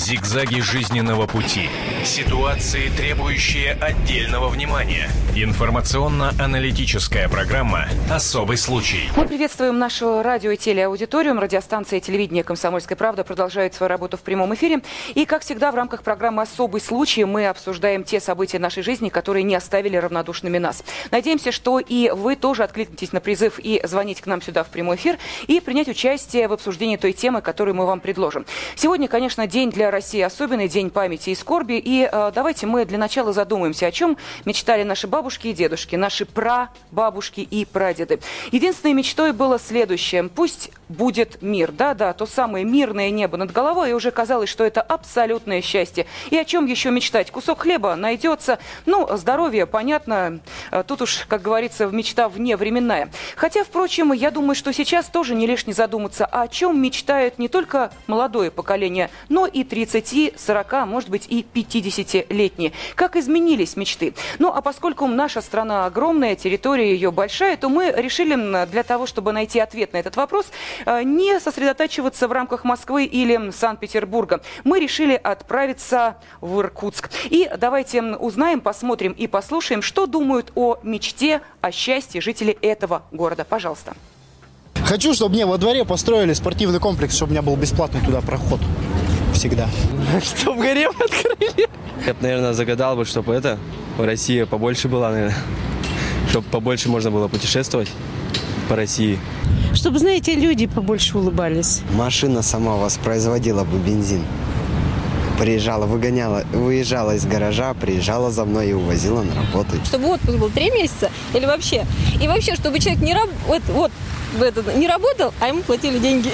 Зигзаги жизненного пути. Ситуации, требующие отдельного внимания. Информационно-аналитическая программа «Особый случай». Мы приветствуем нашу радио и телеаудиторию. Радиостанция и телевидение «Комсомольская правда» продолжают свою работу в прямом эфире. И, как всегда, в рамках программы «Особый случай» мы обсуждаем те события нашей жизни, которые не оставили равнодушными нас. Надеемся, что и вы тоже откликнетесь на призыв и звоните к нам сюда в прямой эфир и принять участие в обсуждении той темы, которую мы вам предложим. Сегодня, конечно, день для России особенный, день памяти и скорби. И э, давайте мы для начала задумаемся, о чем мечтали наши бабушки и дедушки, наши прабабушки и прадеды. Единственной мечтой было следующее. Пусть будет мир. Да-да, то самое мирное небо над головой. И уже казалось, что это абсолютное счастье. И о чем еще мечтать? Кусок хлеба найдется. Ну, здоровье, понятно. Э, тут уж, как говорится, мечта вне временная. Хотя, впрочем, я думаю, что сейчас тоже не лишне задуматься, о чем мечтает не только молодое поколение, но и 30, 40, может быть, и 50-летние. Как изменились мечты? Ну, а поскольку наша страна огромная, территория ее большая, то мы решили для того, чтобы найти ответ на этот вопрос, не сосредотачиваться в рамках Москвы или Санкт-Петербурга. Мы решили отправиться в Иркутск. И давайте узнаем, посмотрим и послушаем, что думают о мечте, о счастье жителей этого города. Пожалуйста. Хочу, чтобы мне во дворе построили спортивный комплекс, чтобы у меня был бесплатный туда проход. Всегда. Чтоб гарем открыли. Я бы, наверное, загадал бы, чтобы это, Россия побольше была, наверное. Чтобы побольше можно было путешествовать по России. Чтобы, знаете, люди побольше улыбались. Машина сама воспроизводила бы бензин. Приезжала, выгоняла, выезжала из гаража, приезжала за мной и увозила на работу. Чтобы отпуск был три месяца или вообще. И вообще, чтобы человек не, раб, вот, вот, этот, не работал, а ему платили деньги.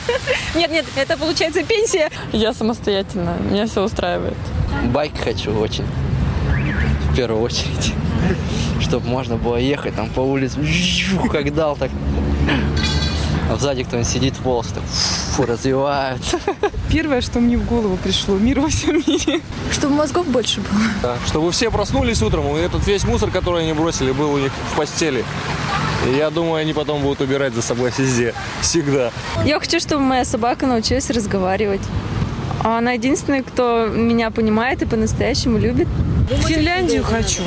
Нет, нет, это получается пенсия. Я самостоятельно, меня все устраивает. Байк хочу очень. В первую очередь. Чтобы можно было ехать там по улице, как дал, так. А сзади кто-нибудь сидит, волосы так фу, развивают. Первое, что мне в голову пришло, мир во всем мире. Чтобы мозгов больше было. Да, чтобы все проснулись утром, и этот весь мусор, который они бросили, был у них в постели. И я думаю, они потом будут убирать за собой везде. Всегда. Я хочу, чтобы моя собака научилась разговаривать. А она единственная, кто меня понимает и по-настоящему любит. В Финляндию хочу.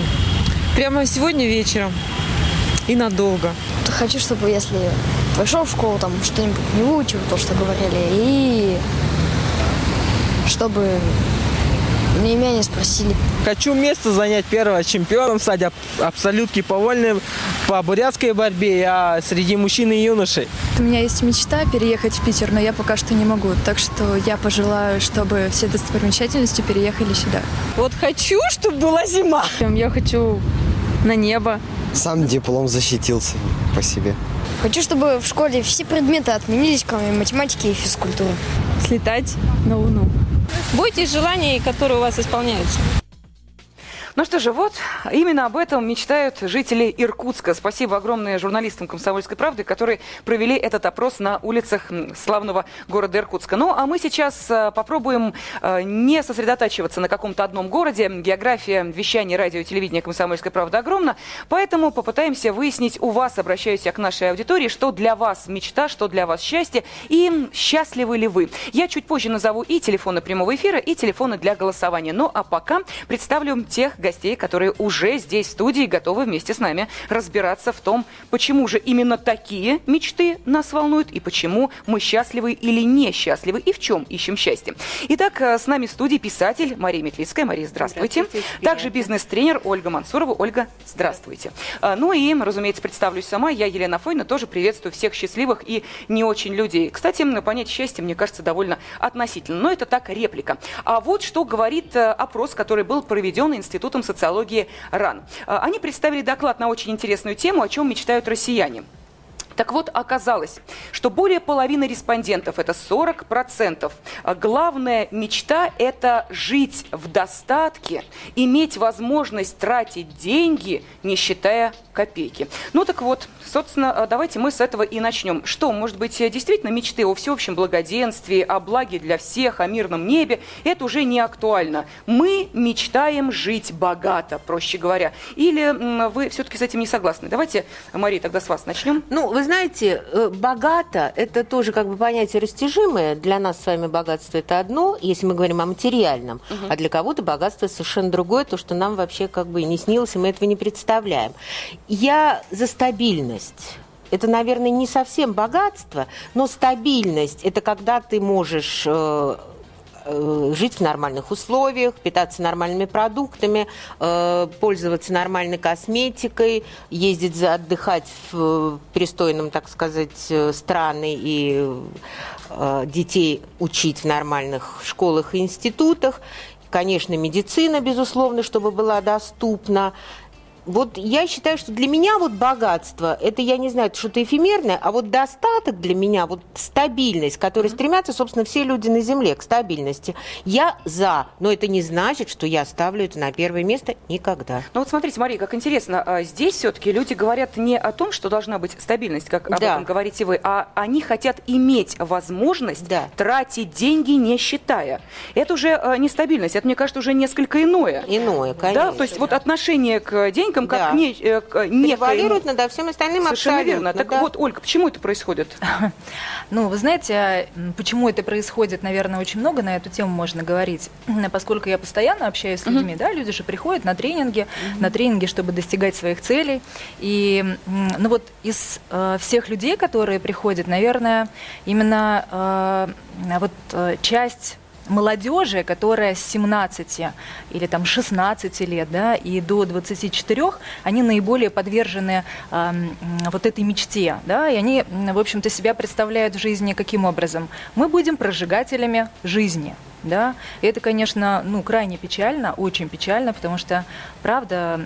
Прямо сегодня вечером. И надолго. Хочу, чтобы если пошел в школу, там что-нибудь не выучил, то, что говорили, и чтобы меня не спросили. Хочу место занять первого чемпионом, стать абсолютки по вольным, по бурятской борьбе, а среди мужчин и юношей. У меня есть мечта переехать в Питер, но я пока что не могу. Так что я пожелаю, чтобы все достопримечательности переехали сюда. Вот хочу, чтобы была зима. Я хочу на небо. Сам диплом защитился по себе. Хочу, чтобы в школе все предметы отменились, кроме математики и физкультуры. Слетать на Луну. Бойтесь желаний, которые у вас исполняются. Ну что же, вот именно об этом мечтают жители Иркутска. Спасибо огромное журналистам «Комсомольской правды», которые провели этот опрос на улицах славного города Иркутска. Ну, а мы сейчас э, попробуем э, не сосредотачиваться на каком-то одном городе. География вещания радио и телевидения «Комсомольской правды» огромна, поэтому попытаемся выяснить у вас, обращаюсь я к нашей аудитории, что для вас мечта, что для вас счастье и счастливы ли вы. Я чуть позже назову и телефоны прямого эфира, и телефоны для голосования. Ну, а пока представлю тех гостей, гостей, которые уже здесь в студии готовы вместе с нами разбираться в том, почему же именно такие мечты нас волнуют и почему мы счастливы или несчастливы и в чем ищем счастье. Итак, э, с нами в студии писатель Мария Метлицкая. Мария, здравствуйте. здравствуйте Также бизнес-тренер Ольга Мансурова. Ольга, здравствуйте. Э, ну и, разумеется, представлюсь сама. Я Елена Фойна, тоже приветствую всех счастливых и не очень людей. Кстати, понять счастье, мне кажется, довольно относительно. Но это так, реплика. А вот что говорит э, опрос, который был проведен Институтом Институтом социологии РАН. А, они представили доклад на очень интересную тему, о чем мечтают россияне. Так вот, оказалось, что более половины респондентов, это 40%, а главная мечта – это жить в достатке, иметь возможность тратить деньги, не считая копейки. Ну так вот, собственно, а, давайте мы с этого и начнем. Что, может быть, действительно мечты о всеобщем благоденствии, о благе для всех, о мирном небе, это уже не актуально. Мы мечтаем жить богато, проще говоря. Или вы все-таки с этим не согласны? Давайте, Мария, тогда с вас начнем. Ну, вы знаете, э, богато – это тоже как бы понятие растяжимое. Для нас с вами богатство – это одно, если мы говорим о материальном. А для кого-то богатство совершенно другое, то, что нам вообще как бы и не снилось, и мы этого не представляем. Я за стабильность. Это, наверное, не совсем богатство, но стабильность – это когда ты можешь э, жить в нормальных условиях, питаться нормальными продуктами, э, пользоваться нормальной косметикой, ездить отдыхать в э, пристойном, так сказать, э, страны и э, детей учить в нормальных школах и институтах. Конечно, медицина, безусловно, чтобы была доступна. Вот я считаю, что для меня вот богатство, это, я не знаю, это что-то эфемерное, а вот достаток для меня, вот стабильность, к которой стремятся, собственно, все люди на Земле, к стабильности. Я за, но это не значит, что я ставлю это на первое место никогда. Ну вот смотрите, Мария, как интересно, а, здесь все-таки люди говорят не о том, что должна быть стабильность, как об Да. этом говорите вы, а они хотят иметь возможность тратить деньги, не считая. Это уже а, не стабильность, это, мне кажется, уже несколько иное. Иное, Да, конечно. то есть вот отношение к деньгам как Да. не, э, к некоему- Превалирует над всем остальным Совершенно верно. Так да. вот, Ольга, почему это происходит? Ну, вы знаете, почему это происходит, наверное, очень много на эту тему можно говорить, поскольку я постоянно общаюсь с людьми, да, люди же приходят на тренинги, на тренинги, чтобы достигать своих целей. И, ну вот из э, всех людей, которые приходят, наверное, именно э, вот э, часть молодежи, которая с 17 или там 16 лет, да, и до 24, они наиболее подвержены эм, вот этой мечте, да, и они, в общем-то, себя представляют в жизни каким образом? Мы будем прожигателями жизни, да, и это, конечно, ну, крайне печально, очень печально, потому что, правда,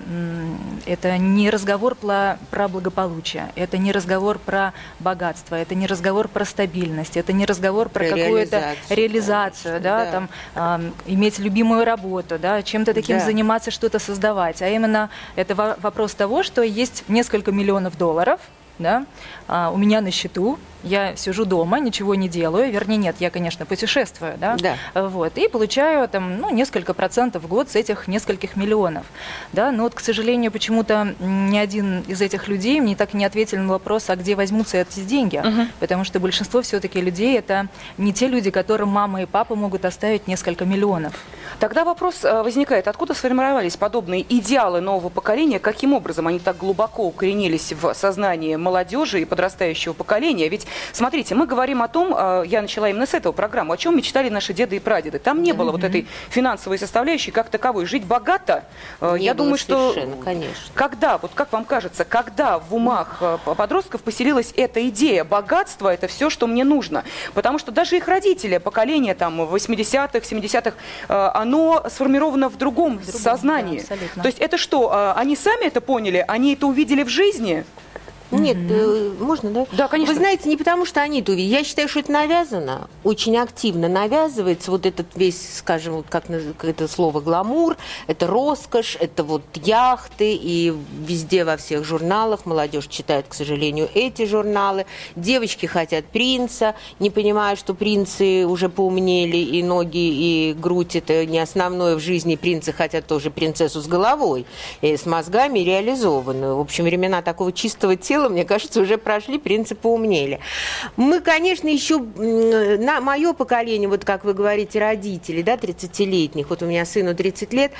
это не разговор про, про благополучие, это не разговор про богатство, это не разговор про стабильность, это не разговор про, Про какую-то реализацию, реализацию, да, да. там, ам, иметь любимую работу, да, чем-то таким Да. заниматься, что-то создавать, а именно это во- вопрос того, что есть несколько миллионов долларов, да, а, у меня на счету, я сижу дома, ничего не делаю, вернее нет, я, конечно, путешествую, да, Да. вот, и получаю там, ну, несколько процентов в год с этих нескольких миллионов, да, но вот, к сожалению, почему-то ни один из этих людей мне так и не ответил на вопрос, а где возьмутся эти деньги, потому что большинство все-таки людей это не те люди, которым мама и папа могут оставить несколько миллионов. Тогда вопрос э, возникает, откуда сформировались подобные идеалы нового поколения, каким образом они так глубоко укоренились в сознании молодежи и подрастающего поколения? Ведь, смотрите, мы говорим о том, э, я начала именно с этого программы, о чем мечтали наши деды и прадеды. Там не было вот этой финансовой составляющей как таковой. Жить богато, э, Не я думаю, что... конечно. Когда, вот как вам кажется, когда в умах подростков поселилась эта идея, богатство это все, что мне нужно? Потому что даже их родители, поколение там 80-х, 70-х, э, оно сформировано в другом, сознании. абсолютно. То есть это что, э, они сами это поняли, они это увидели в жизни? Нет, э, можно, да? Да, конечно. Вы знаете, не потому что они это увидели. Я считаю, что это навязано, очень активно навязывается вот этот весь, скажем, вот как это слово гламур, это роскошь, это вот яхты, и везде во всех журналах молодежь читает, к сожалению, эти журналы. Девочки хотят принца, не понимая, что принцы уже поумнели, и ноги, и грудь это не основное в жизни. Принцы хотят тоже принцессу с головой, и с мозгами реализованную. В общем, времена такого чистого тела, мне кажется, уже прошли, принцы поумнели. Мы, конечно, еще, на мое поколение, вот как вы говорите, родители, да, 30-летних, вот у меня сыну 30 лет,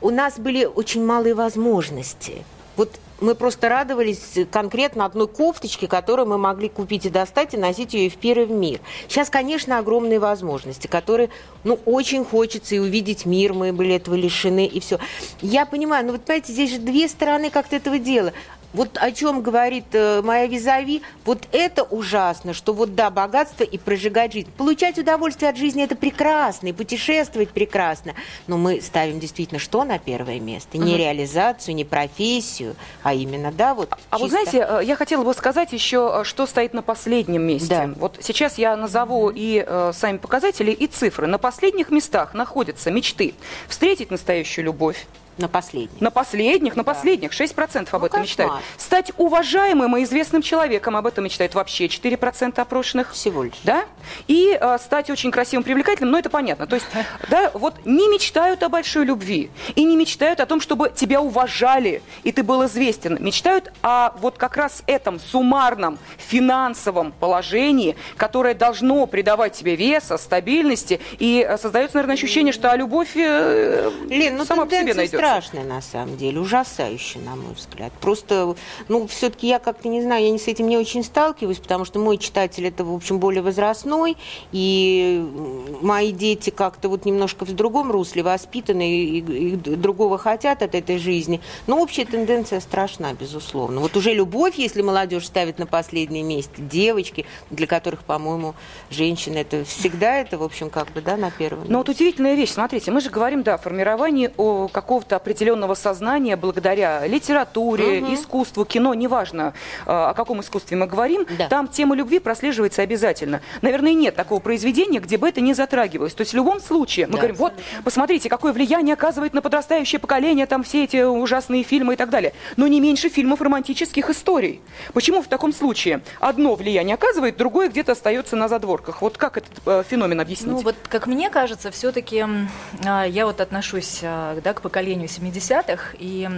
у нас были очень малые возможности. Вот мы просто радовались конкретно одной кофточке, которую мы могли купить и достать, и носить ее в первый мир. Сейчас, конечно, огромные возможности, которые, ну, очень хочется и увидеть мир, мы были этого лишены, и все. Я понимаю, но вот, понимаете, здесь же две стороны как-то этого дела. Вот о чем говорит э, моя визави, вот это ужасно, что вот да, богатство и прожигать жизнь. Получать удовольствие от жизни это прекрасно, и путешествовать прекрасно. Но мы ставим действительно что на первое место? Не Мгм. реализацию, не профессию, а именно, да, вот А вот чисто- знаете, э, я хотела бы сказать еще, э, что стоит на последнем месте. Вот сейчас я назову и э, сами показатели, и цифры. На последних местах находятся мечты. Встретить настоящую любовь, На последних. На последних, на последних. 6% об Ну, этом кошмар. мечтают. Стать уважаемым и известным человеком, об этом мечтают вообще 4% опрошенных. Всего лишь. Да? И э, стать очень красивым, привлекательным, ну это понятно. То есть, да, вот не мечтают о большой любви. И не мечтают о том, чтобы тебя уважали, и ты был известен. Мечтают о вот как раз этом суммарном финансовом положении, которое должно придавать тебе веса, стабильности. И э, создается, наверное, ощущение, что а любовь э, Лен, ну сама по себе тенденция страшная на самом деле, ужасающая, на мой взгляд. Просто, ну, все-таки я как-то не знаю, я не с этим не очень сталкиваюсь, потому что мой читатель это, в общем, более возрастной, и мои дети как-то вот немножко в другом русле воспитаны и, и другого хотят от этой жизни. Но общая тенденция страшна, безусловно. Вот уже любовь, если молодежь ставит на последнее место, девочки, для которых, по-моему, женщины это всегда это, в общем, как бы, да, на первом Но вот удивительная вещь, смотрите, мы же говорим, да, о формировании о какого-то определенного сознания благодаря литературе, Мгм. искусству, кино, неважно, э, о каком искусстве мы говорим, там тема любви прослеживается обязательно. Наверное, нет такого произведения, где бы это не затрагивалось. То есть в любом случае мы Да. говорим, вот, посмотрите, какое влияние оказывает на подрастающее поколение там все эти ужасные фильмы и так далее. Но не меньше фильмов романтических историй. Почему в таком случае одно влияние оказывает, другое где-то остается на задворках? Вот как этот э, феномен объяснить? Ну вот, как мне кажется, все-таки я вот отношусь а, да, к поколению 70-х, и,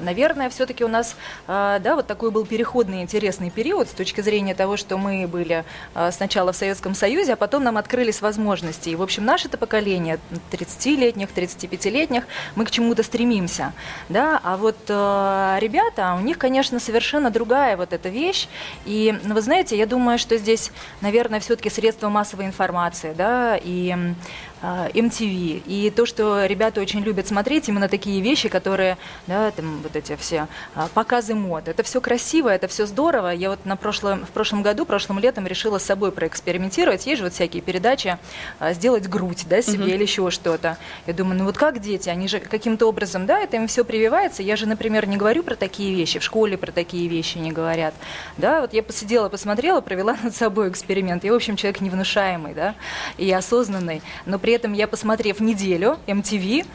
наверное, все-таки у нас, а, да, вот такой был переходный интересный период с точки зрения того, что мы были а, сначала в Советском Союзе, а потом нам открылись возможности. И, в общем, наше это поколение 30-летних, 35-летних, мы к чему-то стремимся, да, а вот э, ребята, у них, конечно, совершенно другая вот эта вещь, и, ну, вы знаете, я думаю, что здесь, наверное, все-таки средства массовой информации, да, и а, MTV. И то, что ребята очень любят смотреть, именно такие вещи, которые, да, там вот эти все а, показы мод. Это все красиво, это все здорово. Я вот на прошлом, в прошлом году, прошлым летом решила с собой проэкспериментировать. Есть же вот всякие передачи, а, сделать грудь, да, себе Мгм. или еще что-то. Я думаю, ну вот как дети, они же каким-то образом, да, это им все прививается. Я же, например, не говорю про такие вещи, в школе про такие вещи не говорят. Да, вот я посидела, посмотрела, провела над собой эксперимент. Я, в общем, человек невнушаемый, да, и осознанный. Но при этом я, посмотрев неделю MTV,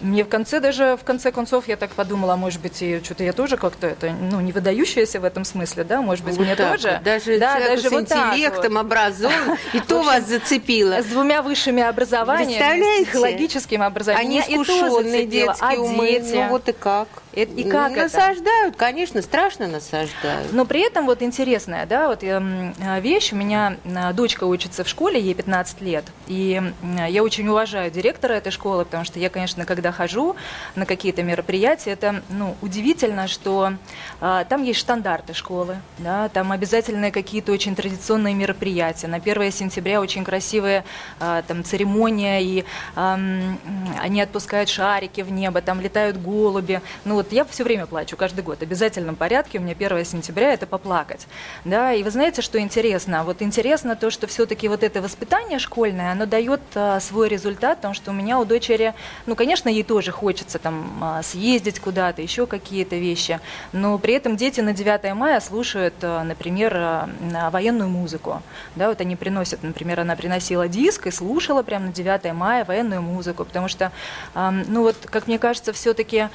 мне в конце даже, в конце концов, я так подумала, может быть, и что-то я тоже как-то, это, ну, не выдающаяся в этом смысле, да, может быть, Вот мне так тоже. вот. Даже да, даже с интеллектом, вот. образованным, и то вас зацепило. С двумя высшими образованиями, психологическим образованием. Они искушенные детские умы. Ну вот и как? И, как это? Насаждают, конечно, страшно насаждают. Но при этом вот интересная, да, вот эм, вещь. У меня э, дочка учится в школе, ей 15 лет. И я очень уважаю директора этой школы, потому что я, конечно, когда хожу на какие-то мероприятия, это, ну, удивительно, что э, там есть стандарты школы, да, там обязательные какие-то очень традиционные мероприятия. На 1 сентября очень красивая э, там церемония, и эм, они отпускают шарики в небо, там летают голуби. Ну вот я все время плачу, каждый год, в обязательном порядке. У меня 1 сентября это поплакать. Да, и вы знаете, что интересно? Вот интересно то, что все-таки вот это воспитание школьное, оно дает а, свой результат, потому что у меня у дочери, ну, конечно, ей тоже хочется там а, съездить куда-то, еще какие-то вещи, но при этом дети на 9 мая слушают, а, например, а, военную музыку. Да, вот они приносят, например, она приносила диск и слушала прямо на 9 мая военную музыку, потому что, ну вот, как мне кажется, все-таки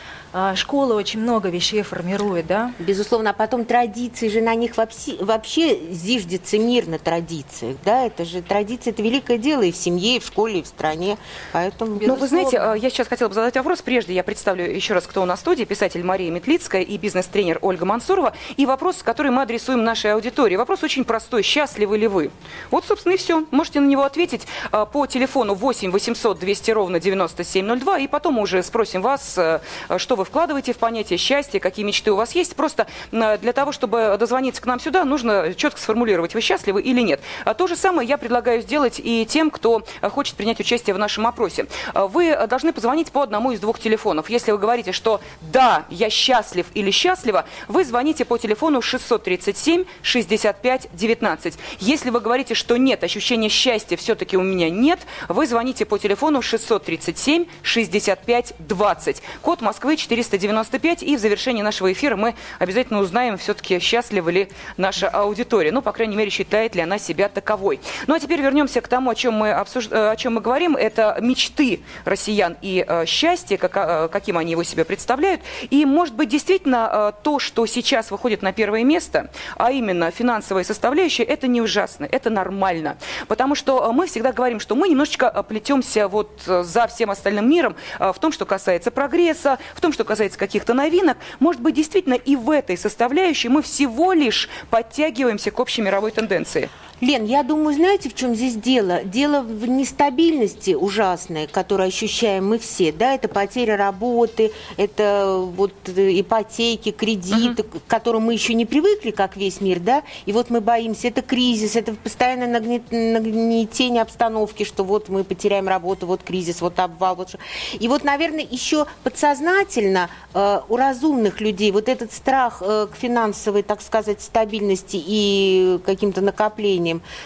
школа очень много вещей формирует, да? Безусловно, а потом традиции же на них вообще, вообще зиждется мир на традициях, да, это же традиции, это великое дело и в семье, и в школе, и в стране, поэтому... Ну, вы знаете, я сейчас хотела бы задать вопрос. Прежде я представлю еще раз, кто у нас в студии. Писатель Мария Метлицкая и бизнес-тренер Ольга Мансурова. И вопрос, который мы адресуем нашей аудитории. Вопрос очень простой. Счастливы ли вы? Вот, собственно, и все. Можете на него ответить э, по телефону 8 800 200 ровно 9702. И потом уже спросим вас, э, что вы вкладываете в понятие счастья, какие мечты у вас есть. Просто э, для того, чтобы дозвониться к нам сюда, нужно четко сформулировать, вы счастливы или нет. А то же самое я предлагаю сделать и тем, кто э, хочет принять участие в нашем опросе. Вы должны позвонить по одному из двух телефонов. Если вы говорите, что да, я счастлив или счастлива, вы звоните по телефону 637 65 19. Если вы говорите, что нет, ощущения счастья все-таки у меня нет, вы звоните по телефону 637 65 20. Код Москвы 495. 95. И в завершении нашего эфира мы обязательно узнаем, все-таки счастлива ли наша аудитория. Ну, по крайней мере, считает ли она себя таковой. Ну, а теперь вернемся к тому, о чем мы, обсуж... о чем мы говорим. Это мечты россиян и э, счастье, как, э, каким они его себе представляют. И, может быть, действительно, э, то, что сейчас выходит на первое место, а именно финансовая составляющая, это не ужасно, это нормально. Потому что э, мы всегда говорим, что мы немножечко плетемся вот за всем остальным миром в том, что касается прогресса, в том, что касается каких-то новинок. Может быть, действительно, и в этой составляющей мы всего лишь подтягиваемся к общей мировой тенденции. Лен, я думаю, знаете, в чем здесь дело? Дело в нестабильности ужасной, которую ощущаем мы все. Да, это потеря работы, это вот э, ипотеки, кредиты, к которым мы еще не привыкли, как весь мир, да. И вот мы боимся, это кризис, это постоянное нагнет- нагнетение обстановки, что вот мы потеряем работу, вот кризис, вот обвал, вот. И вот, наверное, еще подсознательно э, у разумных людей вот этот страх э, к финансовой, так сказать, стабильности и каким-то накоплениям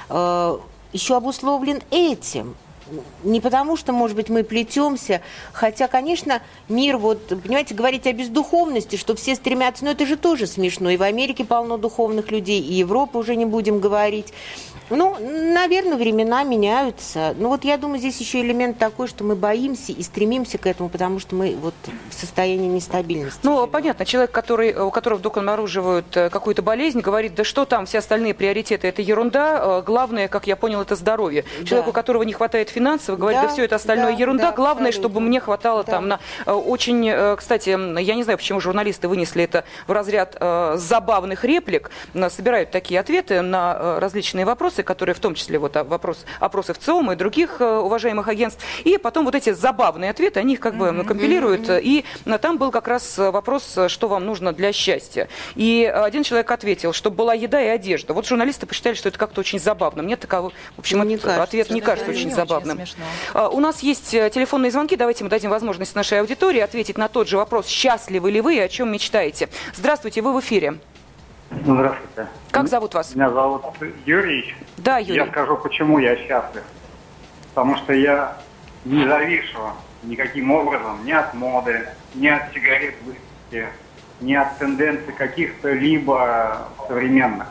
э, еще обусловлен этим. Не потому, что, может быть, мы плетемся, хотя, конечно, мир, вот, понимаете, говорить о бездуховности, что все стремятся, но это же тоже смешно. И в Америке полно духовных людей, и Европа уже не будем говорить. Ну, наверное, времена меняются. Ну, вот я думаю, здесь еще элемент такой, что мы боимся и стремимся к этому, потому что мы вот в состоянии нестабильности. Ну, понятно, человек, который, у которого вдруг обнаруживают э, какую-то болезнь, говорит, да что там, все остальные приоритеты, это ерунда, э, главное, как я понял, это здоровье. Человек, у которого не хватает финансов, говорит, да, Да, все это остальное да, ерунда, да, главное, абсолютно. чтобы мне хватало там на... э, Очень, кстати, я не знаю, почему журналисты вынесли это в разряд забавных реплик, собирают такие ответы на различные вопросы, которые в том числе вот вопрос, опросы в ЦИОМ и других э, уважаемых агентств, и потом вот эти забавные ответы, они их как бы компилируют, и там был как раз э, вопрос, э, что вам нужно для счастья. И один человек ответил, чтобы была еда и одежда. Вот журналисты посчитали, что это как-то очень забавно. Мне таково, в общем, этот кажется, ответ не кажется не очень очень забавным. смешно. А, У нас есть телефонные звонки. Давайте мы дадим возможность нашей аудитории ответить на тот же вопрос, счастливы ли вы и о чем мечтаете. Здравствуйте, вы в эфире. Здравствуйте. Как зовут вас? Меня зовут Юрий. Да, Юрий. Я скажу, почему я счастлив. Потому что я не завишу никаким образом ни от моды, ни от сигарет выпивки, ни от тенденций каких-то либо современных.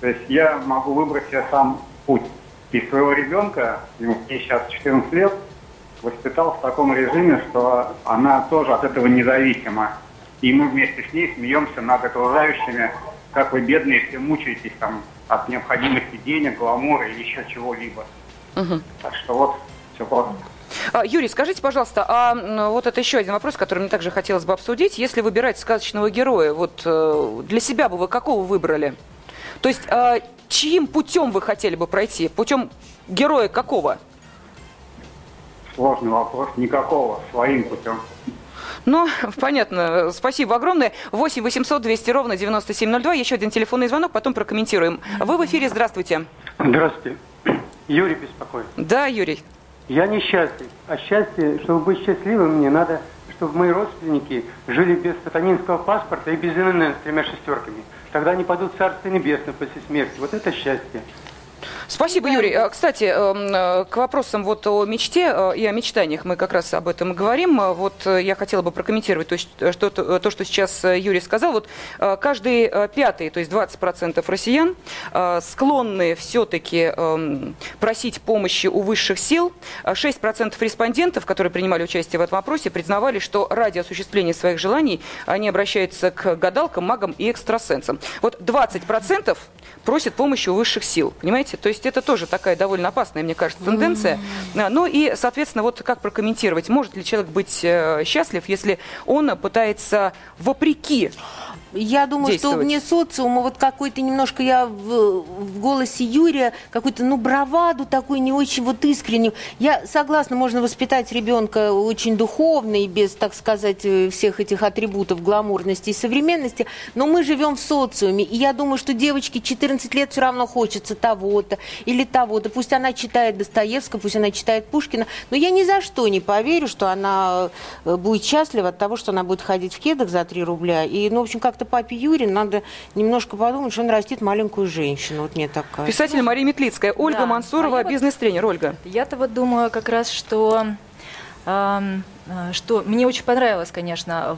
То есть я могу выбрать себе сам путь. И своего ребенка, ему ей сейчас 14 лет, воспитал в таком режиме, что она тоже от этого независима. И мы вместе с ней смеемся над окружающими, как вы бедные все мучаетесь там от необходимости денег, гламура или еще чего-либо. Мгм. Так что вот, все просто. А, Юрий, скажите, пожалуйста, а вот это еще один вопрос, который мне также хотелось бы обсудить. Если выбирать сказочного героя, вот э, для себя бы вы какого выбрали? То есть а, чьим путем вы хотели бы пройти? Путем героя какого? Сложный вопрос. Никакого. Своим путем. Ну, понятно. Спасибо огромное. 8 800 200 ровно 9702. Еще один телефонный звонок, потом прокомментируем. Вы в эфире, здравствуйте. Здравствуйте. Юрий беспокоит. Да, Юрий. Я несчастлив. А счастье, чтобы быть счастливым, мне надо, чтобы мои родственники жили без сатанинского паспорта и без ИНН с тремя шестерками. Тогда они пойдут в Царство Небесное после смерти. Вот это счастье. Спасибо, Юрий. А, Кстати, эм, э, к вопросам вот о мечте э, и о мечтаниях мы как раз об этом и говорим. Э, Вот э, я хотела бы прокомментировать то, что, то, то, что сейчас э, Юрий сказал. Вот э, каждый э, пятый, то есть 20% россиян э, склонны все-таки эм, просить помощи у высших сил. А 6% респондентов, которые принимали участие в этом вопросе, признавали, что ради осуществления своих желаний они обращаются к гадалкам, магам и экстрасенсам. Вот 20% просят помощи у высших сил. Понимаете? То есть это тоже такая довольно опасная, мне кажется, тенденция. А, Ну и, соответственно, вот как прокомментировать, может ли человек быть э, счастлив, если он пытается вопреки Я думаю, что вне социума вот какой-то немножко я в, в голосе Юрия какую-то ну браваду такую не очень вот искреннюю. Я согласна, можно воспитать ребенка очень духовно и без, так сказать, э, всех этих атрибутов гламурности и современности, но мы живем в социуме, и я думаю, что девочке 14 лет все равно хочется того-то или того-то. Пусть она читает Достоевского, пусть она читает Пушкина, но я ни за что не поверю, что она э, будет счастлива от того, что она будет ходить в кедах за 3 рубля. И, ну, в общем, как-то папе Юре надо немножко подумать, что он растит маленькую женщину. Вот мне так кажется. Писатель Мария Метлицкая, Ольга Да. Мансурова, А бизнес-тренер. Ольга. Я-то вот думаю как раз, что эм, что мне очень понравилось, конечно,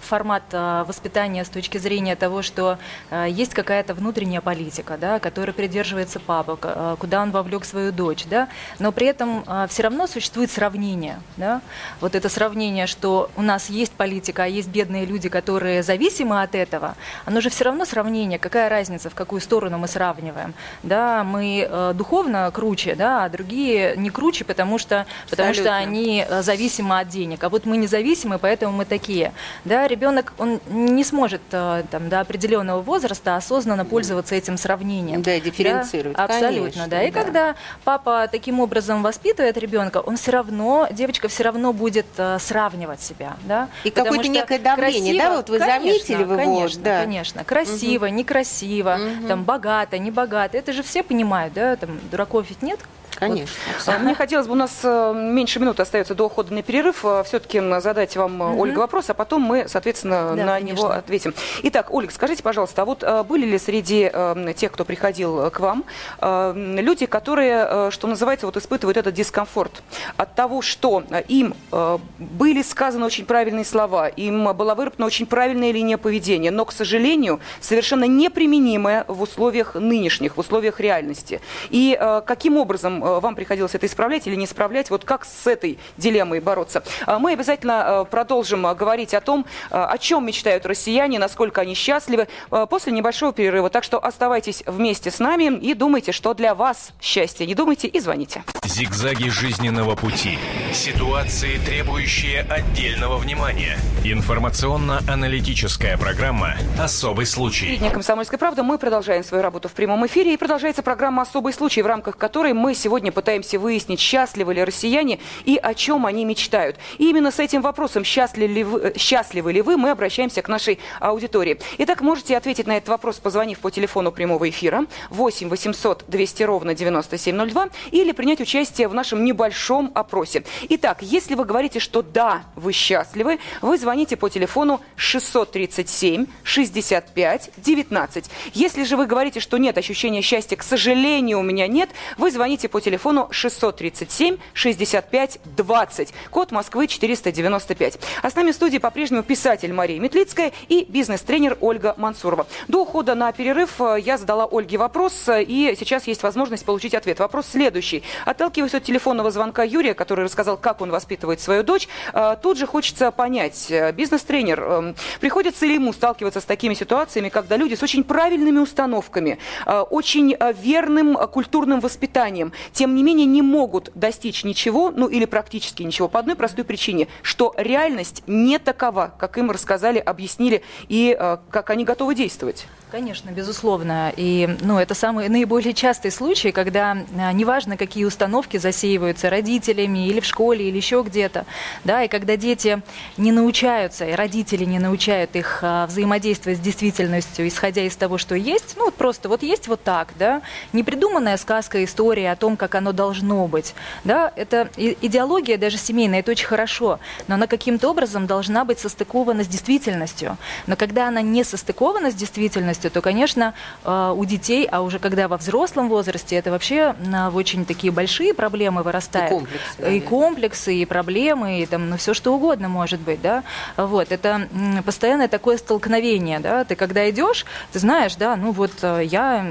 формат э, воспитания с точки зрения того, что э, есть какая-то внутренняя политика, да, которой придерживается папа, э, куда он вовлек свою дочь, да, но при этом все равно существует сравнение, да, вот это сравнение, что у нас есть политика, а есть бедные люди, которые зависимы от этого, оно же все равно сравнение, какая разница, в какую сторону мы сравниваем, да, мы э, духовно круче, да, а другие не круче, потому что, потому что они э, зависимы от денег, а вот мы независимы, поэтому мы такие, да, ребенок, он не сможет э, там, до определенного возраста осознанно пользоваться этим сравнением. Да, и дифференцировать, Да, абсолютно, конечно, да, и да. когда папа таким образом воспитывает ребенка, он все равно, девочка все равно будет э, сравнивать себя, да. И какое-то некое давление, да, вот вы заметили вы, конечно, да. конечно, красиво, некрасиво, там богато, не богато, это же все понимают, да, там дураков ведь нет. Конечно. А, Мне хотелось бы, у нас э, меньше минуты остается до ухода на перерыв, все-таки задать вам, э, Мгм. Ольга, вопрос, а потом мы, соответственно, Да, на конечно. него ответим. Итак, Ольга, скажите, пожалуйста, а вот э, были ли среди э, тех, кто приходил э, к вам, э, люди, которые, э, что называется, вот испытывают этот дискомфорт от того, что э, им э, были сказаны очень правильные слова, им была выработана очень правильная линия поведения, но, к сожалению, совершенно неприменимая в условиях нынешних, в условиях реальности. И э, каким образом э, вам приходилось это исправлять или не исправлять, вот как с этой дилеммой бороться? А Мы обязательно э, продолжим э, говорить о том, э, о чем мечтают россияне, насколько они счастливы э, после небольшого перерыва. Так что оставайтесь вместе с нами и думайте, что для вас счастье. Не думайте и звоните. Зигзаги жизненного пути. Ситуации, требующие отдельного внимания. Информационно-аналитическая программа «Особый случай». Телевидение «Комсомольская правда». Мы продолжаем свою работу в прямом эфире. И продолжается программа «Особый случай», в рамках которой мы сегодня пытаемся выяснить, счастливы ли россияне и о чем они мечтают. И именно с этим вопросом, счастливы ли вы, э, счастливы ли вы мы обращаемся к нашей аудитории. Итак, можете ответить на этот вопрос, позвонив по телефону прямого эфира 8 800 200 ровно 9702 или принять участие в нашем небольшом опросе. Итак, если вы говорите, что да, вы счастливы, вы звоните по телефону 637 65 19. Если же вы говорите, что нет ощущения счастья, к сожалению, у меня нет, вы звоните по телефону 637 65 20. Код Москвы 495. А с нами в студии по-прежнему писатель Мария Метлицкая и бизнес-тренер Ольга Мансурова. До ухода на перерыв э, я задала Ольге вопрос, э, и сейчас есть возможность получить ответ. Вопрос следующий. Отталкиваясь от телефонного звонка Юрия, который рассказал, как он воспитывает свою дочь, э, тут же хочется понять, бизнес-тренер, э, приходится ли ему сталкиваться с такими ситуациями, когда люди с очень правильными установками, очень верным культурным воспитанием, тем не менее не могут достичь ничего, ну или практически ничего, по одной простой причине, что реальность не такова, как им рассказали, объяснили и э, как они готовы действовать. Конечно, безусловно. И ну, это самый наиболее частый случай, когда а, неважно, какие установки засеиваются родителями или в школе, или еще где-то, да, и когда дети не научаются, и родители не научают их а, взаимодействовать с действительностью, исходя из того, что есть, ну вот просто вот есть вот так, да, непридуманная сказка, история о том, как оно должно быть, да, это идеология даже семейная, это очень хорошо, но она каким-то образом должна быть состыкована с действительностью. Но когда она не состыкована с действительностью, то, конечно, э, у детей, а уже когда во взрослом возрасте, это вообще на в очень такие большие проблемы вырастает. И комплексы, И комплексы, и проблемы, и там, ну, все что угодно может быть, да. Вот, это постоянное такое столкновение, да. Ты когда идешь, ты знаешь, да, ну вот э, я,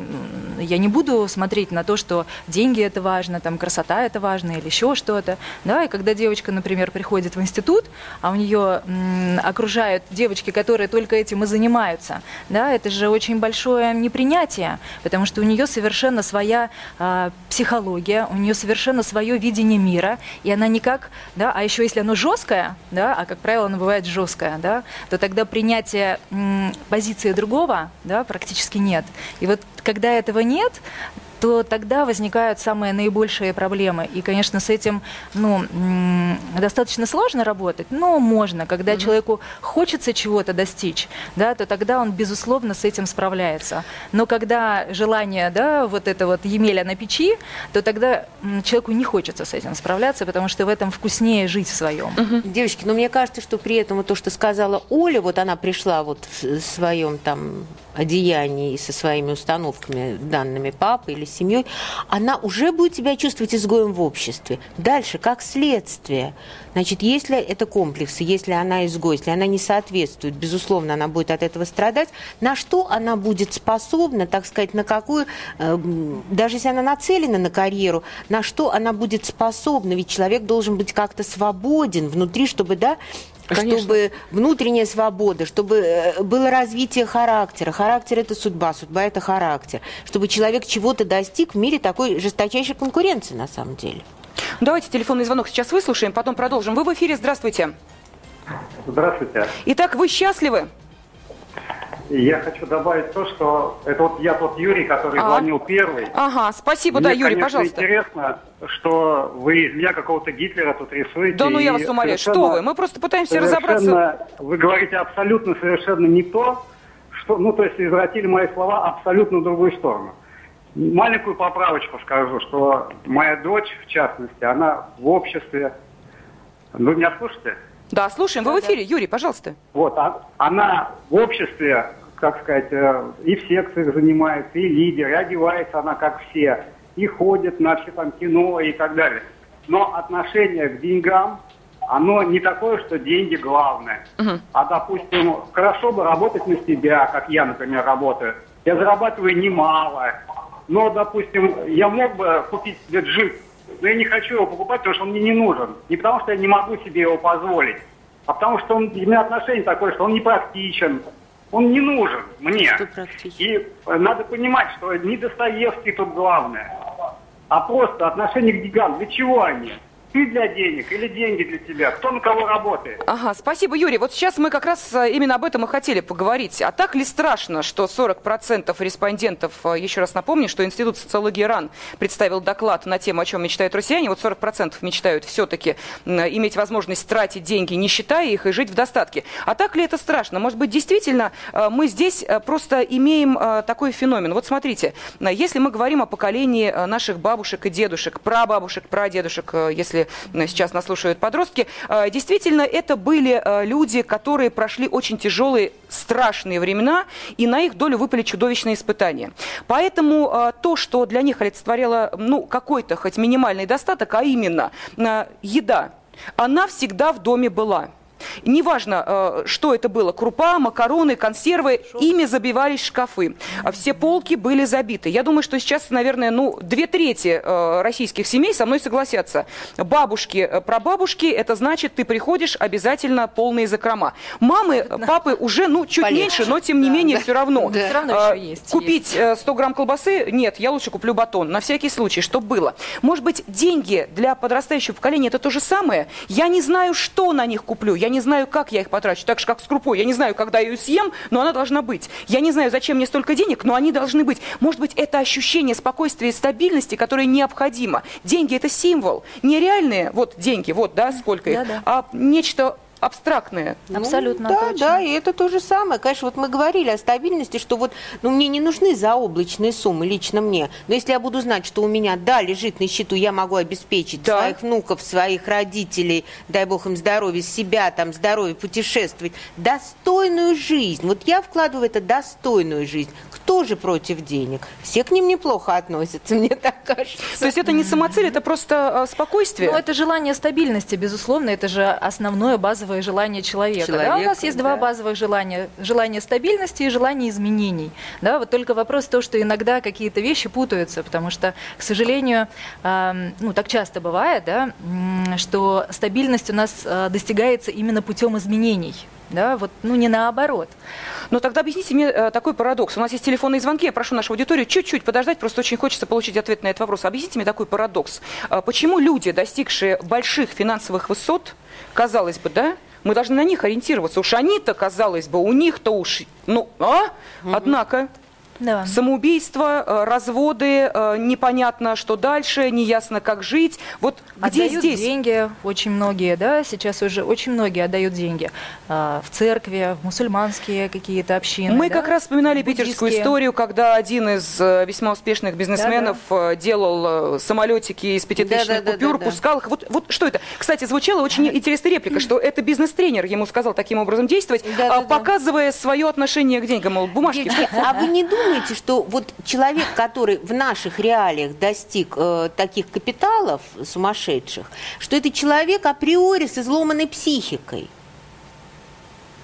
я не буду смотреть на то, что деньги это важно, там, красота это важно или еще что-то, да. И когда девочка, например, приходит в институт, а у нее м, окружают девочки, которые только этим и занимаются, да, это же очень большое непринятие, потому что у нее совершенно своя а, психология, у нее совершенно свое видение мира, и она никак, да, а еще если оно жесткое, да, а как правило оно бывает жесткое, да, то тогда принятия м, позиции другого, да, практически нет. И вот когда этого нет, то тогда возникают самые наибольшие проблемы. И, конечно, с этим ну, достаточно сложно работать, но можно. Когда человеку хочется чего-то достичь, да, то тогда он, безусловно, с этим справляется. Но когда желание, да, вот это вот емеля на печи, то тогда человеку не хочется с этим справляться, потому что в этом вкуснее жить в своем. Девочки, но мне кажется, что при этом вот то, что сказала Оля, вот она пришла вот в своем там одеянии и со своими установками, данными папы или семьей, она уже будет себя чувствовать изгоем в обществе. Дальше, как следствие. Значит, если это комплексы, если она изгой, если она не соответствует, безусловно, она будет от этого страдать. На что она будет способна, так сказать, на какую, э, даже если она нацелена на карьеру, на что она будет способна? Ведь человек должен быть как-то свободен внутри, чтобы, да, Конечно. чтобы внутренняя свобода, чтобы э, было развитие характера. Характер – это судьба, судьба – это характер. Чтобы человек чего-то достиг в мире такой жесточайшей конкуренции, на самом деле. Давайте телефонный звонок сейчас выслушаем, потом продолжим. Вы в эфире, здравствуйте. Здравствуйте. Итак, вы счастливы? Я хочу добавить то, что это вот я тот Юрий, который А. звонил первый. Ага, спасибо, да, Мне, Юрий, конечно, пожалуйста. интересно, что вы из меня какого-то Гитлера тут рисуете. Да ну я вас умоляю, что вы? Мы просто пытаемся разобраться. Вы говорите абсолютно совершенно не то, что, ну то есть извратили мои слова абсолютно в другую сторону. Маленькую поправочку скажу, что моя дочь, в частности, она в обществе... Вы меня слушаете? Да, слушаем, вы в эфире. Юрий, пожалуйста. Вот, а- она в обществе, как сказать, э, и в секциях занимается, и лидер, и одевается она как все, и ходит на все там кино и так далее. Но отношение к деньгам, оно не такое, что деньги главное. А, допустим, хорошо бы работать на себя, как я, например, работаю. Я зарабатываю немало. Но, допустим, я мог бы купить себе джип, но я не хочу его покупать, потому что он мне не нужен. Не потому что я не могу себе его позволить, а потому что он, у меня отношение такое, что он не практичен, он не нужен мне. И э, надо понимать, что не Достоевский тут главное, а просто отношение к деньгам. Для чего они? Ты для денег или деньги для тебя? Кто на кого работает? Ага, спасибо, Юрий. Вот сейчас мы как раз э, именно об этом и хотели поговорить. А так ли страшно, что 40% респондентов, э, еще раз напомню, что Институт социологии РАН представил доклад на тему, о чем мечтают россияне. Вот 40% мечтают все-таки иметь возможность тратить деньги, не считая их, и жить в достатке. А так ли это страшно? Может быть, действительно, э, мы здесь просто имеем такой феномен. Вот смотрите, если мы говорим о поколении наших бабушек и дедушек, прабабушек, прадедушек, э, э, сейчас нас слушают подростки, э, действительно, это были э, люди, которые прошли очень тяжелые, страшные времена, и на их долю выпали чудовищные испытания. Поэтому то, что для них олицетворяло ну, какой-то хоть минимальный достаток, а именно еда, она всегда в доме была. Неважно, э, что это было, крупа, макароны, консервы, ими забивались шкафы. А Все полки были забиты. Я думаю, что сейчас, наверное, ну, две трети э, российских семей со мной согласятся. Бабушки, э, прабабушки, это значит, ты приходишь обязательно полные закрома. Мамы, папы уже, ну, чуть Полегче. меньше, но тем не менее все равно. Да. Всё равно еще есть, Купить э, 100 грамм колбасы, нет, я лучше куплю батон, на всякий случай, чтобы было. Может быть, деньги для подрастающего поколения это то же самое? Я не знаю, что на них куплю, я не знаю, как я их потрачу, так же, как с крупой. Я не знаю, когда я ее съем, но она должна быть. Я не знаю, зачем мне столько денег, но они должны быть. Может быть, это ощущение спокойствия и стабильности, которое необходимо. Деньги – это символ. Не реальные, вот деньги, вот, да, сколько их, Да-да. а нечто абстрактное. Абсолютно да, да, и это то же самое. Конечно, вот мы говорили о стабильности, что вот, ну, мне не нужны заоблачные суммы, лично мне. Но если я буду знать, что у меня, да, лежит на счету, я могу обеспечить своих внуков, своих родителей, дай бог им здоровья, себя, там, здоровье, путешествовать, достойную жизнь. Вот я вкладываю в это достойную жизнь. Кто же против денег? Все к ним неплохо относятся, мне так кажется. То есть это не самоцель, это просто э, спокойствие? Ну, это желание стабильности, безусловно, это же основное базовое желание человека. да? У нас есть два да. базовых желания. Желание стабильности и желание изменений. Да? Вот только вопрос в том, что иногда какие-то вещи путаются, потому что, к сожалению, эм, ну, так часто бывает, да, что стабильность у нас э, достигается именно путем изменений. Да, вот, ну не наоборот. Ну тогда объясните мне э, такой парадокс. У нас есть телефонные звонки, я прошу нашу аудиторию чуть-чуть подождать, просто очень хочется получить ответ на этот вопрос. Объясните мне такой парадокс. А Почему люди, достигшие больших финансовых высот, казалось бы, да, мы должны на них ориентироваться. Уж они-то, казалось бы, у них-то уж, ну, а? Однако, Да. Самоубийство, э, разводы, э, непонятно, что дальше, неясно, как жить. Вот где отдают здесь? деньги, очень многие, да, сейчас уже очень многие отдают деньги а, в церкви, в мусульманские какие-то общины. Мы да, как раз вспоминали питерскую буддийские. историю, когда один из э, весьма успешных бизнесменов э, делал э, самолетики из пятитысячных Да-да-да-да-да. купюр, пускал их. Вот, вот что это? Кстати, звучала очень интересная реплика, что это бизнес-тренер ему сказал таким образом действовать, а, показывая свое отношение к деньгам. Мол, бумажки. А вы не думаете, что вот человек, который в наших реалиях достиг э, таких капиталов сумасшедших, что это человек априори с изломанной психикой?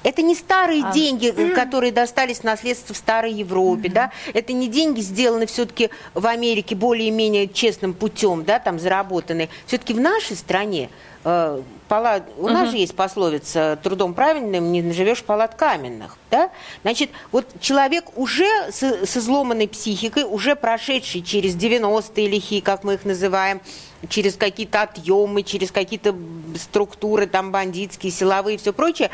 Это не старые А. деньги, э, которые достались в наследство в старой Европе, да? Это не деньги, сделанные все-таки в Америке более-менее честным путем, да, там заработанные. Все-таки в нашей стране э, пала- у нас же есть пословица «трудом правильным не наживешь палат каменных». Да? Значит, вот человек уже с, с изломанной психикой, уже прошедший через 90-е лихие, как мы их называем, через какие-то отъемы, через какие-то структуры там бандитские, силовые и все прочее,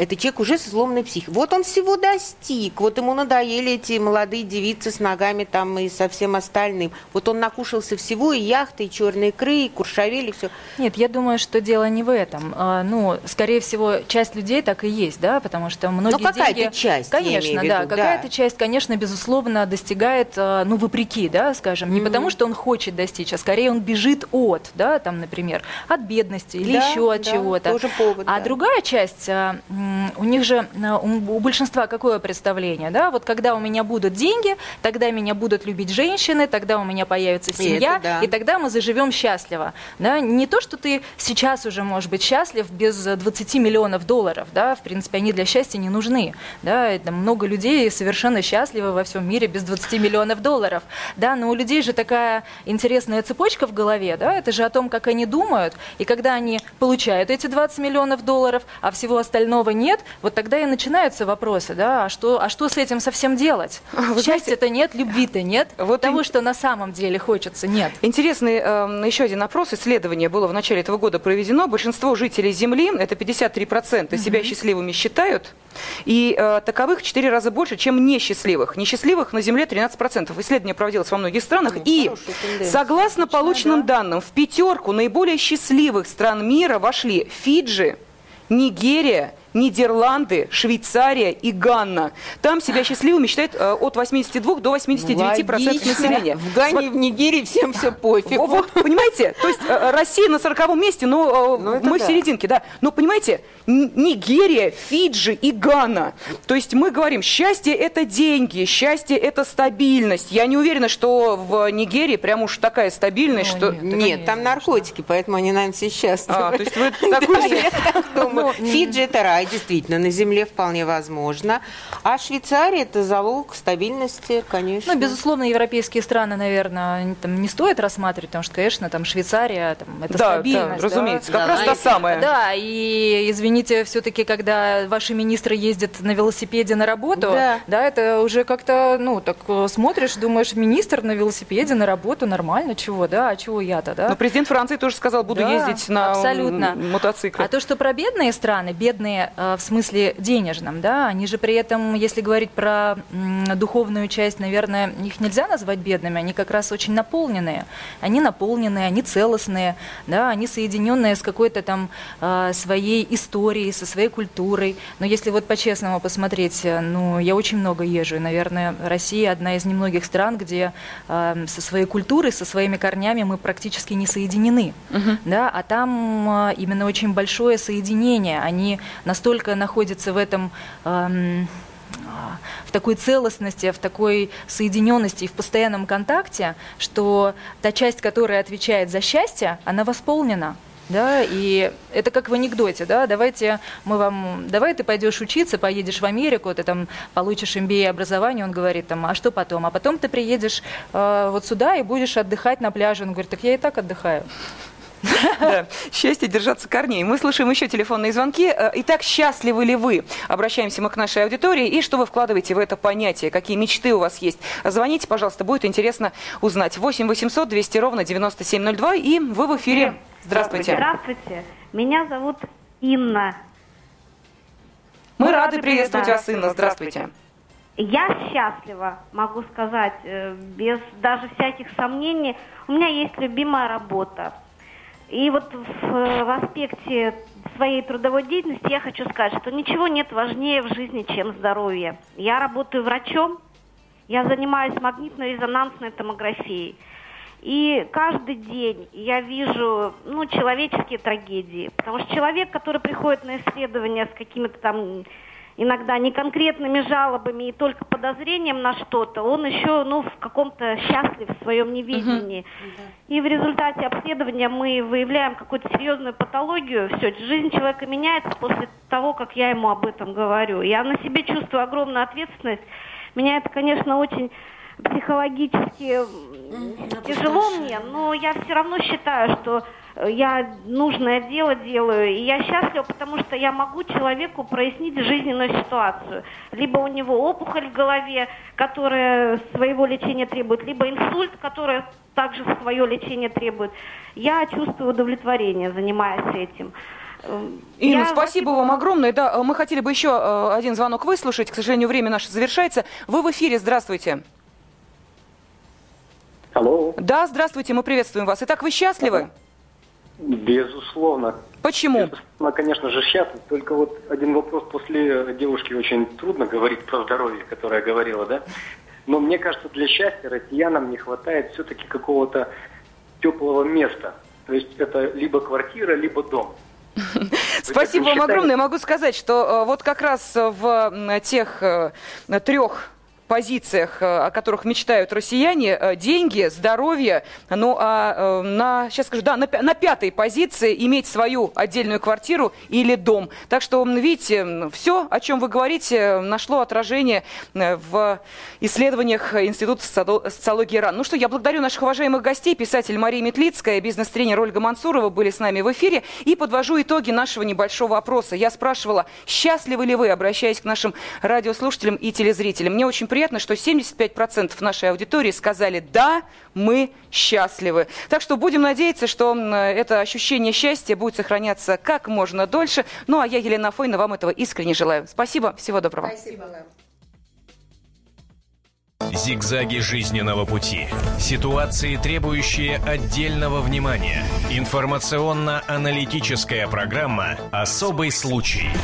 это человек уже с изломанной психикой. Вот он всего достиг, вот ему надоели эти молодые девицы с ногами там и со всем остальным. Вот он накушался всего, и яхты, и черные икры, и куршавели, все. Нет, я думаю, что дело не в этом. А, Ну, скорее всего, часть людей так и есть, да, потому что многие Ну, какая-то деньги... часть, Конечно, да, виду, да. какая-то часть, конечно, безусловно, достигает, а, ну, вопреки, да, скажем, не Мгм. потому, что он хочет достичь, а скорее он бежит от, да, там, например, от бедности или Да, еще от да, чего-то. тоже повод, а да. другая часть, а, у них же, а, у большинства какое представление, да, вот когда у меня будут деньги, тогда меня будут любить женщины, тогда у меня появится И семья, это да. и тогда мы заживем счастливо. Да? Не то, что ты сейчас уже можешь быть счастлив без э, 20 миллионов долларов, да, в принципе, они для счастья не нужны. Да? Это много людей совершенно счастливы во всем мире без 20 миллионов долларов. Да? Но у людей же такая интересная цепочка в голове, да? это же о том, как они думают, и когда они получают эти 20 миллионов долларов, а всего остального нет, вот тогда и начинаются вопросы, да, а что, а что с этим совсем делать? Счастья-то нет, любви-то нет, того, что на самом деле хочется, нет. Интересный э, еще один опрос, исследование было в начале этого года проведено. Большинство жителей Земли, это 53%, себя счастливыми считают. И э, таковых в 4 раза больше, чем несчастливых. Несчастливых на Земле 13%. Исследование проводилось во многих странах. И тенденция. согласно полученным данным, в пятерку наиболее счастливых стран мира вошли Фиджи, Нигерия, Нидерланды, Швейцария и Ганна. Там себя счастливыми считают э, от 82 до 89% Логично. населения. В Гане и в Нигерии всем все пофиг. Вот, понимаете? То есть э, Россия на 40 месте, но э, это мы да. в серединке, да. Но понимаете, Нигерия, Фиджи и Гана. То есть мы говорим, счастье это деньги, счастье это стабильность. Я не уверена, что в Нигерии прям уж такая стабильность, что... Нет, там наркотики, поэтому они, наверное, все счастливы. А, то есть вы такой- Да, я так думаю. Фиджи это рай, действительно, на земле вполне возможно. А Швейцария это залог стабильности, конечно. Ну, безусловно, европейские страны, наверное, не- там не стоит рассматривать, потому что, конечно, там Швейцария, там, это Да, стабильность. да, разумеется, как раз та самая. Да, и извините, все-таки, когда ваши министры ездят на велосипеде на работу, Да. это уже как-то, ну, так э, смотришь, думаешь, министр на велосипеде на работу, нормально, чего, да, а чего я-то, да? Но президент Франции тоже сказал, буду Да, ездить на абсолютно. мотоцикле. А то, что про бедные страны, бедные э, в смысле денежном, да, они же при этом, если говорить про духовную часть, наверное, их нельзя назвать бедными, они как раз очень наполненные. Они наполненные, они целостные, да, они соединенные с какой-то там э, своей историей, со своей культурой. Но если вот по-честному посмотреть, э, ну, я очень много езжу, и, наверное, Россия одна из немногих стран, где со своей культурой, со своими корнями мы практически не соединены да, а там именно очень большое соединение. Они настолько находятся в этом эм, а, в такой целостности, в такой соединенности и в постоянном контакте, что та часть, которая отвечает за счастье, она восполнена. Да, и это как в анекдоте, да, давайте мы вам, давай ты пойдешь учиться, поедешь в Америку, ты там получишь MBA образование, он говорит там, а что потом? А потом ты приедешь э, вот сюда и будешь отдыхать на пляже. Он говорит, так я и так отдыхаю. Да. Счастье держаться корней. Мы слушаем еще телефонные звонки. Э, Итак, счастливы ли вы? Обращаемся мы к нашей аудитории. И что вы вкладываете в это понятие? Какие мечты у вас есть? Звоните, пожалуйста, будет интересно узнать. 8 800 200 ровно 9702. И вы в эфире. Здравствуйте. Здравствуйте. Меня зовут Инна. Мы рады приветствовать да. вас, Инна. Здравствуйте. Я счастлива, могу сказать, э, без даже всяких сомнений. У меня есть любимая работа. И вот в, э, в аспекте своей трудовой деятельности я хочу сказать, что ничего нет важнее в жизни, чем здоровье. Я работаю врачом, я занимаюсь магнитно-резонансной томографией. И каждый день я вижу ну, человеческие трагедии. Потому что человек, который приходит на исследование с какими-то там иногда не конкретными жалобами и только подозрением на что-то, он еще ну, в каком-то счастлив в своем неведении. Uh-huh. И в результате обследования мы выявляем какую-то серьезную патологию. Все, жизнь человека меняется после того, как я ему об этом говорю. Я на себе чувствую огромную ответственность. Меня это, конечно, очень психологически mm, тяжело мне, но я все равно считаю, что я нужное дело делаю, и я счастлива, потому что я могу человеку прояснить жизненную ситуацию. Либо у него опухоль в голове, которая своего лечения требует, либо инсульт, который также свое лечение требует. Я чувствую удовлетворение, занимаясь этим. Эм, Инна, я спасибо вам огромное. Да, мы хотели бы еще э, один звонок выслушать. К сожалению, время наше завершается. Вы в эфире. Здравствуйте. Алло. Да, здравствуйте, мы приветствуем вас. Итак, вы счастливы? Безусловно. Почему? Безусловно, конечно же, счастлив. Только вот один вопрос после девушки очень трудно говорить про здоровье, которая говорила, да? Но мне кажется, для счастья россиянам не хватает все-таки какого-то теплого места. То есть это либо квартира, либо дом. Спасибо вам огромное. Могу сказать, что э, вот как раз в тех э, трех позициях, э, о которых мечтают россияне, э, деньги, здоровье. Ну, а э, на, сейчас скажу, да, на, на пятой позиции иметь свою отдельную квартиру или дом. Так что, видите, все, о чем вы говорите, нашло отражение в исследованиях Института социологии РАН. Ну что, я благодарю наших уважаемых гостей. Писатель Мария Метлицкая, бизнес-тренер Ольга Мансурова были с нами в эфире. И подвожу итоги нашего небольшого опроса. Я спрашивала, счастливы ли вы, обращаясь к нашим радиослушателям и телезрителям. Мне очень приятно приятно, что 75% нашей аудитории сказали «да, мы счастливы». Так что будем надеяться, что это ощущение счастья будет сохраняться как можно дольше. Ну а я, Елена Фойна, вам этого искренне желаю. Спасибо, всего доброго. Спасибо. Зигзаги жизненного пути. Ситуации, требующие отдельного внимания. Информационно-аналитическая программа «Особый случай».